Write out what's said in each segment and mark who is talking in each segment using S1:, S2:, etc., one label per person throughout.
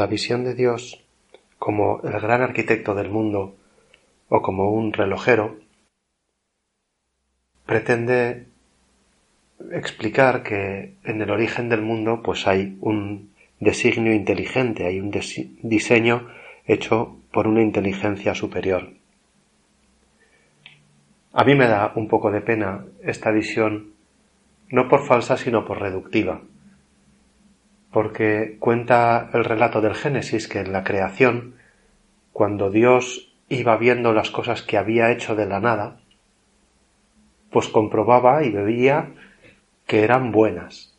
S1: La visión de Dios como el gran arquitecto del mundo o como un relojero pretende explicar que en el origen del mundo pues hay un designio inteligente, hay un diseño hecho por una inteligencia superior. A mí me da un poco de pena esta visión, no por falsa, sino por reductiva, porque cuenta el relato del Génesis que en la creación, cuando Dios iba viendo las cosas que había hecho de la nada, pues comprobaba y veía que eran buenas.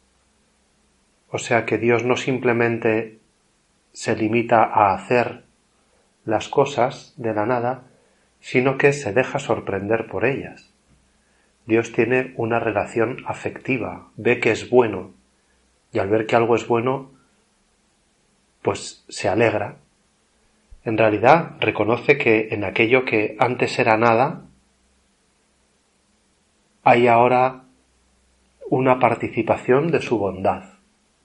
S1: O sea que Dios no simplemente se limita a hacer las cosas de la nada, sino que se deja sorprender por ellas. Dios tiene una relación afectiva, ve que es bueno, y al ver que algo es bueno, pues se alegra. En realidad reconoce que en aquello que antes era nada, hay ahora una participación de su bondad.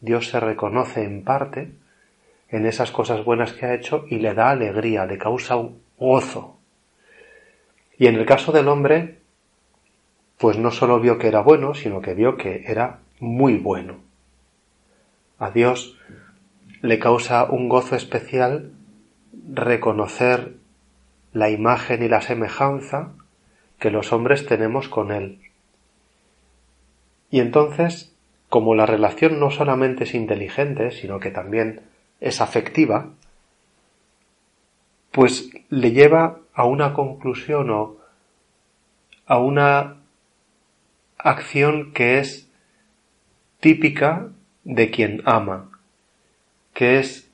S1: Dios se reconoce en parte en esas cosas buenas que ha hecho y le da alegría, le causa un gozo. Y en el caso del hombre, pues no solo vio que era bueno, sino que vio que era muy bueno. A Dios le causa un gozo especial reconocer la imagen y la semejanza que los hombres tenemos con Él. Y entonces, como la relación no solamente es inteligente, sino que también es afectiva, pues le lleva a una conclusión o a una acción que es típica de quien ama, que es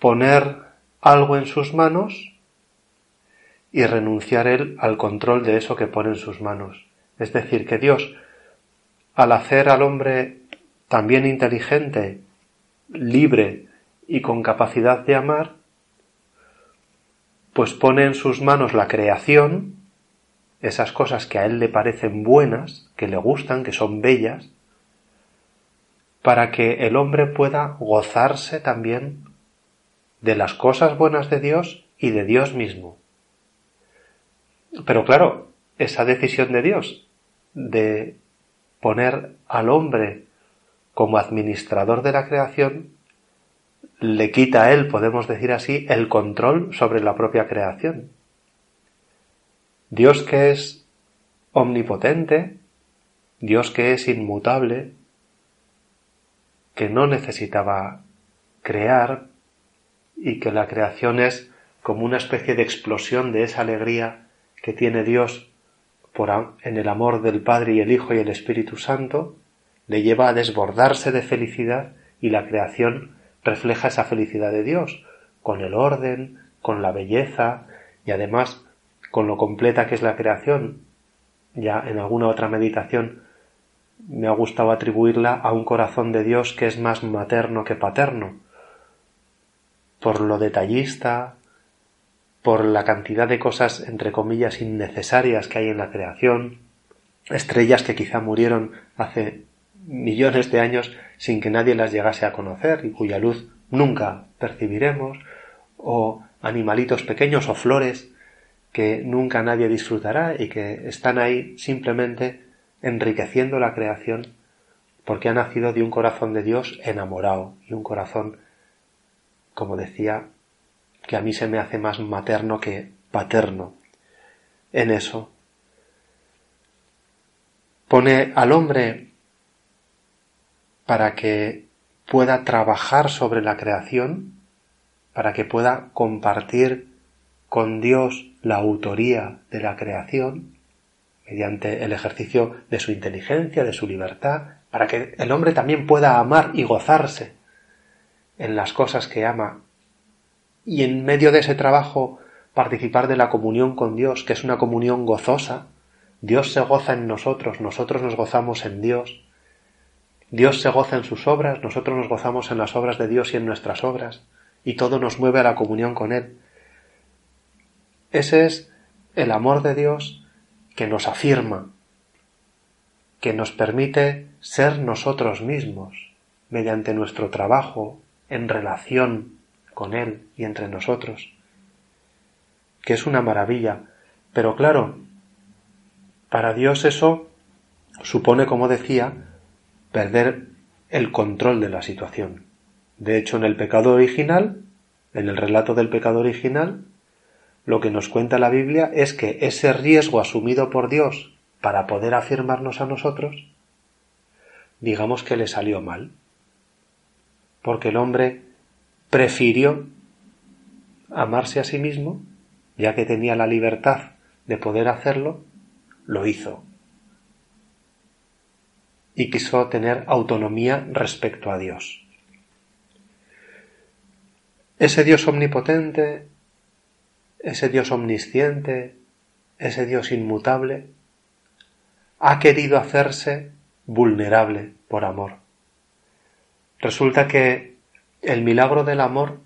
S1: poner algo en sus manos y renunciar él al control de eso que pone en sus manos. Es decir, que Dios, al hacer al hombre también inteligente libre y con capacidad de amar, pues pone en sus manos la creación, esas cosas que a él le parecen buenas, que le gustan, que son bellas, para que el hombre pueda gozarse también de las cosas buenas de Dios y de Dios mismo. Pero claro, esa decisión de Dios de poner al hombre como administrador de la creación, le quita a él, podemos decir así, el control sobre la propia creación. Dios que es omnipotente, Dios que es inmutable, que no necesitaba crear y que la creación es como una especie de explosión de esa alegría que tiene Dios por, en el amor del Padre y el Hijo y el Espíritu Santo, le lleva a desbordarse de felicidad y la creación refleja esa felicidad de Dios, con el orden, con la belleza y además con lo completa que es la creación. Ya en alguna otra meditación me ha gustado atribuirla a un corazón de Dios que es más materno que paterno, por lo detallista, por la cantidad de cosas entre comillas innecesarias que hay en la creación, estrellas que quizá murieron hace millones de años sin que nadie las llegase a conocer y cuya luz nunca percibiremos, o animalitos pequeños o flores que nunca nadie disfrutará y que están ahí simplemente enriqueciendo la creación porque ha nacido de un corazón de Dios enamorado y un corazón, como decía, que a mí se me hace más materno que paterno. En eso pone al hombre para que pueda trabajar sobre la creación, para que pueda compartir con Dios la autoría de la creación, mediante el ejercicio de su inteligencia, de su libertad, para que el hombre también pueda amar y gozarse en las cosas que ama y en medio de ese trabajo participar de la comunión con Dios, que es una comunión gozosa. Dios se goza en nosotros, nosotros nos gozamos en Dios. Dios se goza en sus obras, nosotros nos gozamos en las obras de Dios y en nuestras obras, y todo nos mueve a la comunión con Él. Ese es el amor de Dios que nos afirma, que nos permite ser nosotros mismos mediante nuestro trabajo en relación con Él y entre nosotros, que es una maravilla. Pero claro, para Dios eso supone, como decía, perder el control de la situación. De hecho, en el pecado original, en el relato del pecado original, lo que nos cuenta la Biblia es que ese riesgo asumido por Dios para poder afirmarnos a nosotros, digamos que le salió mal. Porque el hombre prefirió amarse a sí mismo, ya que tenía la libertad de poder hacerlo, lo hizo. Y quiso tener autonomía respecto a Dios. Ese Dios omnipotente, ese Dios omnisciente, ese Dios inmutable, ha querido hacerse vulnerable por amor. Resulta que el milagro del amor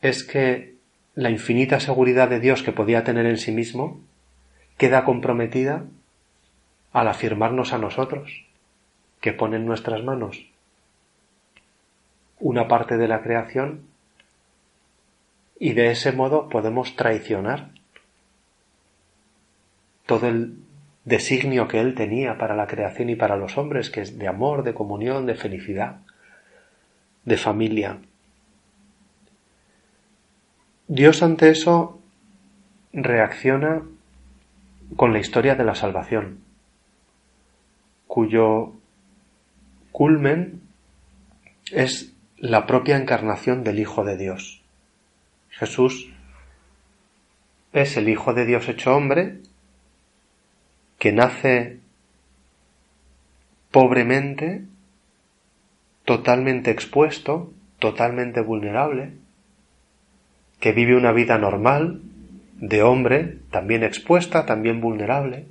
S1: es que la infinita seguridad de Dios que podía tener en sí mismo queda comprometida al afirmarnos a nosotros, que pone en nuestras manos una parte de la creación y de ese modo podemos traicionar todo el designio que él tenía para la creación y para los hombres, que es de amor, de comunión, de felicidad, de familia. Dios ante eso reacciona con la historia de la salvación, cuyo culmen es la propia encarnación del Hijo de Dios. Jesús es el Hijo de Dios hecho hombre, que nace pobremente, totalmente expuesto, totalmente vulnerable, que vive una vida normal, de hombre, también expuesta, también vulnerable,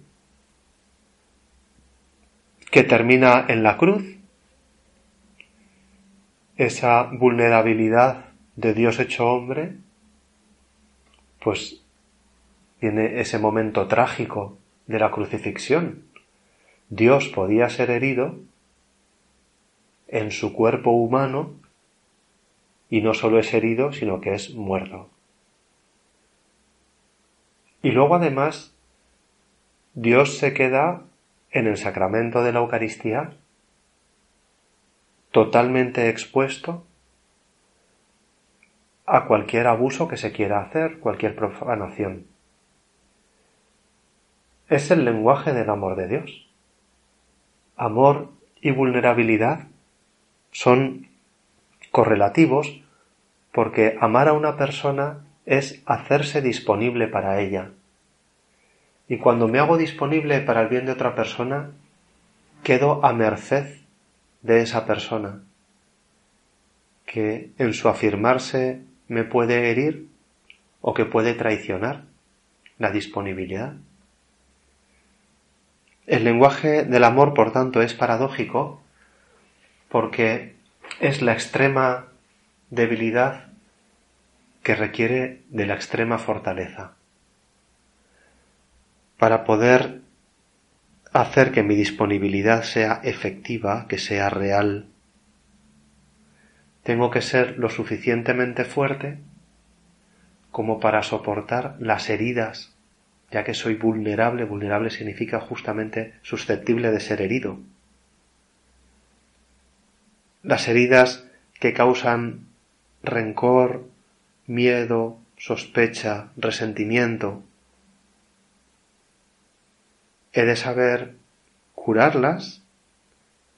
S1: que termina en la cruz, esa vulnerabilidad de Dios hecho hombre, pues viene ese momento trágico de la crucifixión. Dios podía ser herido en su cuerpo humano y no solo es herido, sino que es muerto. Y luego además, Dios se queda en el sacramento de la Eucaristía totalmente expuesto a cualquier abuso que se quiera hacer, cualquier profanación. Es el lenguaje del amor de Dios. Amor y vulnerabilidad son correlativos porque amar a una persona es hacerse disponible para ella. Y cuando me hago disponible para el bien de otra persona, quedo a merced de esa persona, que en su afirmarse me puede herir o que puede traicionar la disponibilidad. El lenguaje del amor, por tanto, es paradójico porque es la extrema debilidad que requiere de la extrema fortaleza. Para poder hacer que mi disponibilidad sea efectiva, que sea real, tengo que ser lo suficientemente fuerte como para soportar las heridas, ya que soy vulnerable, vulnerable significa justamente susceptible de ser herido. Las heridas que causan rencor, miedo, sospecha, resentimiento. He de saber curarlas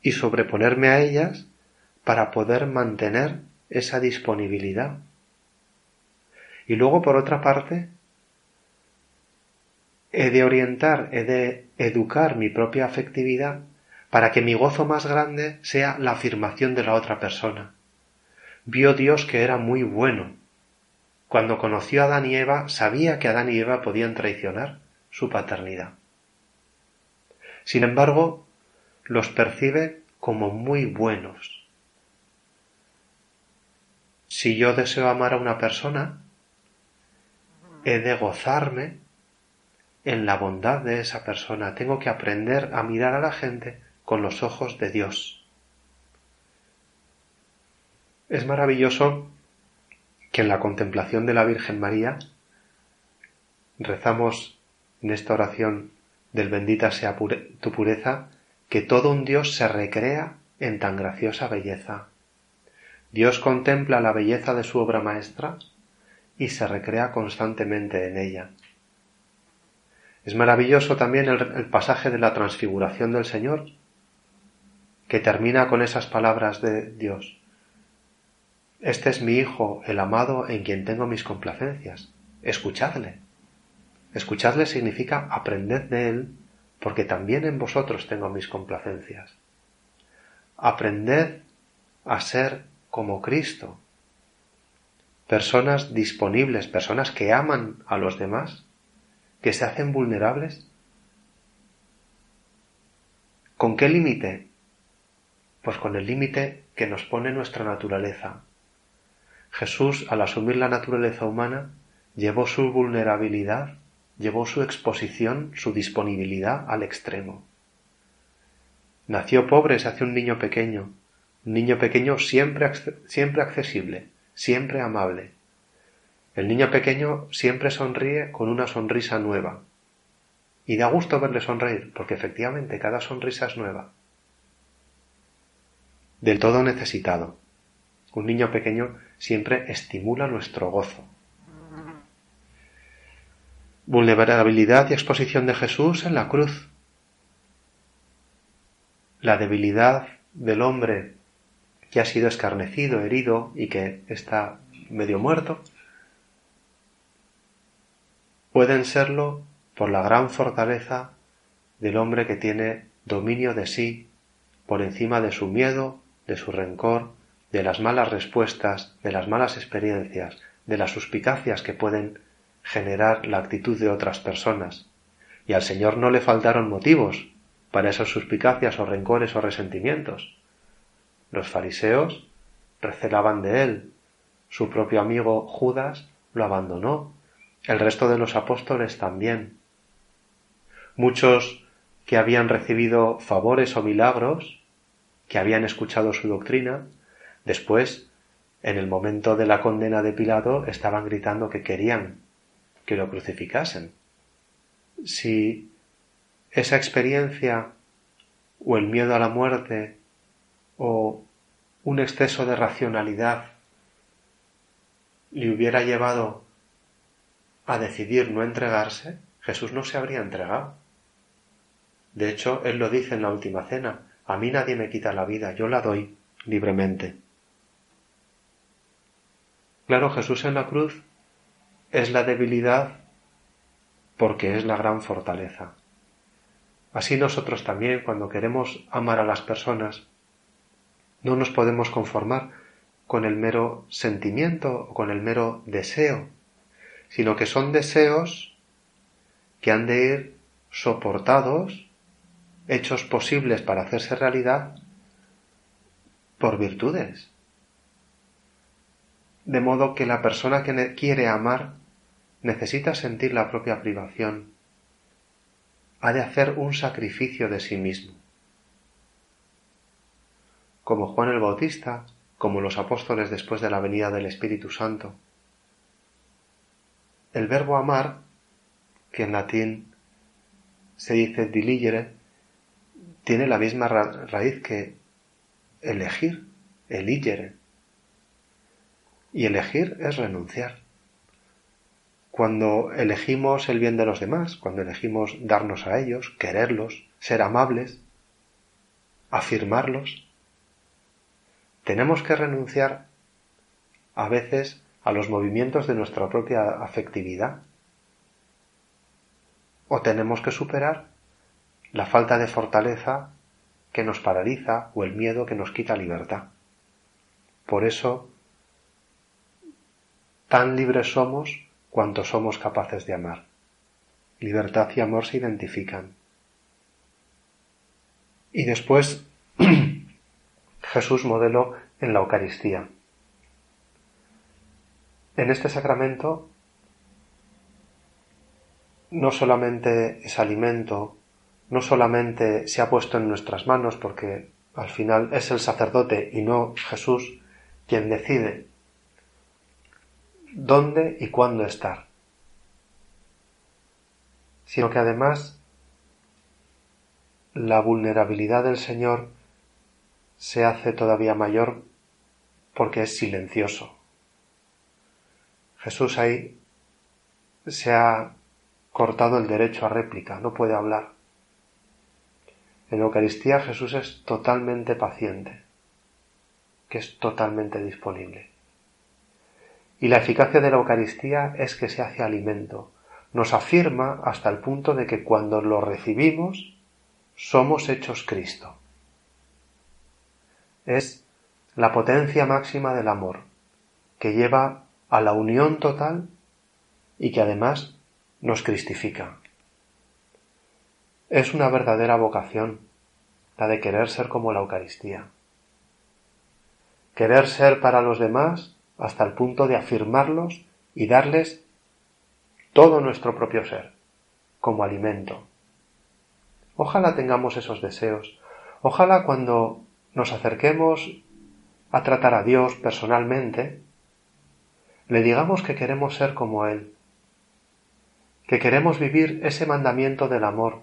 S1: y sobreponerme a ellas para poder mantener esa disponibilidad. Y luego, por otra parte, he de orientar, he de educar mi propia afectividad para que mi gozo más grande sea la afirmación de la otra persona. Vio Dios que era muy bueno. Cuando conoció a Adán y Eva, sabía que Adán y Eva podían traicionar su paternidad. Sin embargo, los percibe como muy buenos. Si yo deseo amar a una persona, he de gozarme en la bondad de esa persona. Tengo que aprender a mirar a la gente con los ojos de Dios. Es maravilloso que en la contemplación de la Virgen María rezamos en esta oración del bendita sea tu pureza, que todo un Dios se recrea en tan graciosa belleza. Dios contempla la belleza de su obra maestra y se recrea constantemente en ella. Es maravilloso también el, pasaje de la transfiguración del Señor, que termina con esas palabras de Dios. Este es mi Hijo, el amado, en quien tengo mis complacencias. Escuchadle. Escuchadle significa aprended de él, porque también en vosotros tengo mis complacencias. Aprended a ser como Cristo. Personas disponibles, personas que aman a los demás, que se hacen vulnerables. ¿Con qué límite? Pues con el límite que nos pone nuestra naturaleza. Jesús, al asumir la naturaleza humana, llevó su vulnerabilidad, llevó su exposición, su disponibilidad al extremo. Nació pobre, se hace un niño pequeño, niño pequeño siempre, siempre accesible, siempre amable. El niño pequeño siempre sonríe con una sonrisa nueva. Y da gusto verle sonreír, porque efectivamente cada sonrisa es nueva del todo necesitado. Un niño pequeño siempre estimula nuestro gozo. Vulnerabilidad y exposición de Jesús en la cruz. La debilidad del hombre que ha sido escarnecido, herido y que está medio muerto, pueden serlo por la gran fortaleza del hombre que tiene dominio de sí por encima de su miedo, de su rencor, de las malas respuestas, de las malas experiencias, de las suspicacias que pueden generar la actitud de otras personas. Y al Señor no le faltaron motivos para esas suspicacias o rencores o resentimientos. Los fariseos recelaban de él. Su propio amigo Judas lo abandonó. El resto de los apóstoles también. Muchos que habían recibido favores o milagros que habían escuchado su doctrina, después, en el momento de la condena de Pilato, estaban gritando que querían que lo crucificasen. Si esa experiencia o el miedo a la muerte o un exceso de racionalidad le hubiera llevado a decidir no entregarse, Jesús no se habría entregado. De hecho, él lo dice en la última cena, a mí nadie me quita la vida, yo la doy libremente. Claro, Jesús en la cruz es la debilidad porque es la gran fortaleza. Así nosotros también, cuando queremos amar a las personas, no nos podemos conformar con el mero sentimiento o con el mero deseo, sino que son deseos que han de ir soportados hechos posibles para hacerse realidad por virtudes. De modo que la persona que quiere amar necesita sentir la propia privación, ha de hacer un sacrificio de sí mismo. Como Juan el Bautista, como los apóstoles después de la venida del Espíritu Santo. El verbo amar, que en latín se dice diligere, tiene la misma raíz que elegir, eligere. Y elegir es renunciar. Cuando elegimos el bien de los demás, cuando elegimos darnos a ellos, quererlos, ser amables, afirmarlos, tenemos que renunciar a veces a los movimientos de nuestra propia afectividad. o tenemos que superar la falta de fortaleza que nos paraliza o el miedo que nos quita libertad. Por eso, tan libres somos cuanto somos capaces de amar. Libertad y amor se identifican. Y después Jesús modeló en la Eucaristía. En este sacramento no solamente es alimento, no solamente se ha puesto en nuestras manos porque al final es el sacerdote y no Jesús quien decide dónde y cuándo estar, sino que además la vulnerabilidad del Señor se hace todavía mayor porque es silencioso. Jesús ahí se ha cortado el derecho a réplica, no puede hablar. En la Eucaristía Jesús es totalmente paciente, que es totalmente disponible. Y la eficacia de la Eucaristía es que se hace alimento, nos afirma hasta el punto de que cuando lo recibimos somos hechos Cristo. Es la potencia máxima del amor, que lleva a la unión total y que además nos cristifica. Es una verdadera vocación la de querer ser como la Eucaristía. Querer ser para los demás hasta el punto de afirmarlos y darles todo nuestro propio ser, como alimento. Ojalá tengamos esos deseos. Ojalá cuando nos acerquemos a tratar a Dios personalmente, le digamos que queremos ser como Él, que queremos vivir ese mandamiento del amor.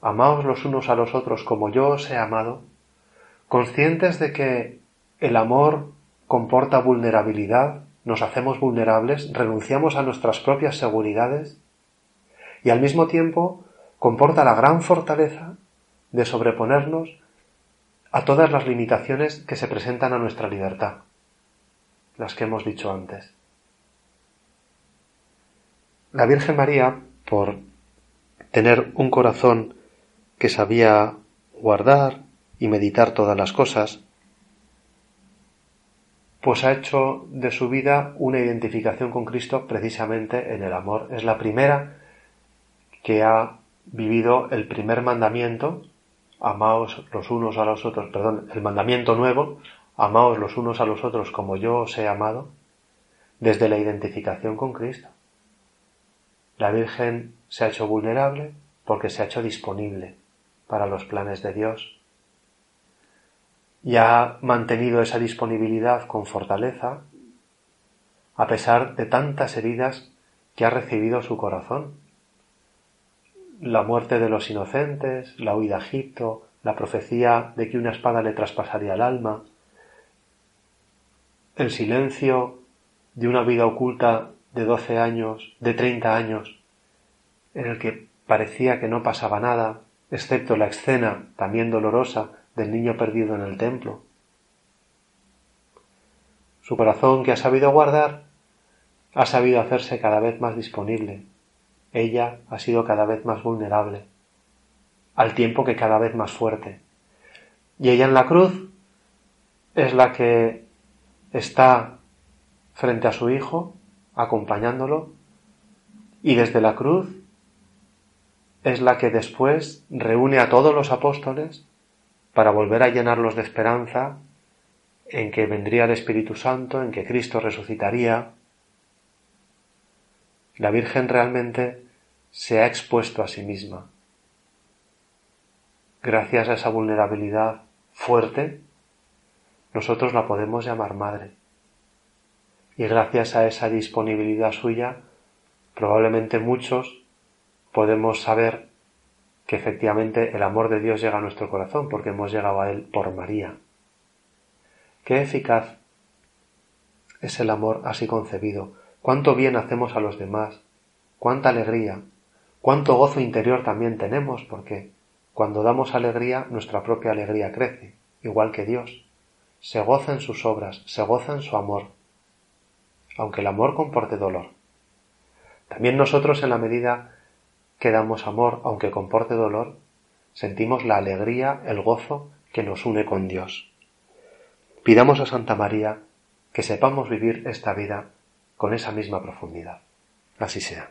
S1: Amaos los unos a los otros como yo os he amado, conscientes de que el amor comporta vulnerabilidad, nos hacemos vulnerables, renunciamos a nuestras propias seguridades y al mismo tiempo comporta la gran fortaleza de sobreponernos a todas las limitaciones que se presentan a nuestra libertad, las que hemos dicho antes. La Virgen María, por tener un corazón que sabía guardar y meditar todas las cosas, pues ha hecho de su vida una identificación con Cristo precisamente en el amor. Es la primera que ha vivido el primer mandamiento, amaos los unos a los otros, perdón, el mandamiento nuevo, amaos los unos a los otros como yo os he amado, desde la identificación con Cristo. La Virgen se ha hecho vulnerable porque se ha hecho disponible para los planes de Dios y ha mantenido esa disponibilidad con fortaleza a pesar de tantas heridas que ha recibido su corazón. La muerte de los inocentes, la huida a Egipto, la profecía de que una espada le traspasaría el alma, el silencio de una vida oculta de doce años, de treinta años, en el que parecía que no pasaba nada, excepto la escena también dolorosa del niño perdido en el templo. Su corazón que ha sabido guardar, ha sabido hacerse cada vez más disponible. Ella ha sido cada vez más vulnerable, al tiempo que cada vez más fuerte. Y ella en la cruz es la que está frente a su hijo acompañándolo, y desde la cruz es la que después reúne a todos los apóstoles para volver a llenarlos de esperanza en que vendría el Espíritu Santo, en que Cristo resucitaría. La Virgen realmente se ha expuesto a sí misma. Gracias a esa vulnerabilidad fuerte, nosotros la podemos llamar madre y gracias a esa disponibilidad suya, probablemente muchos podemos saber que efectivamente el amor de Dios llega a nuestro corazón porque hemos llegado a Él por María. Qué eficaz es el amor así concebido. Cuánto bien hacemos a los demás. Cuánta alegría. Cuánto gozo interior también tenemos porque cuando damos alegría nuestra propia alegría crece, igual que Dios. Se goza en sus obras, se goza en su amor aunque el amor comporte dolor. También nosotros en la medida que damos amor aunque comporte dolor, sentimos la alegría, el gozo que nos une con Dios. Pidamos a Santa María que sepamos vivir esta vida con esa misma profundidad. Así sea.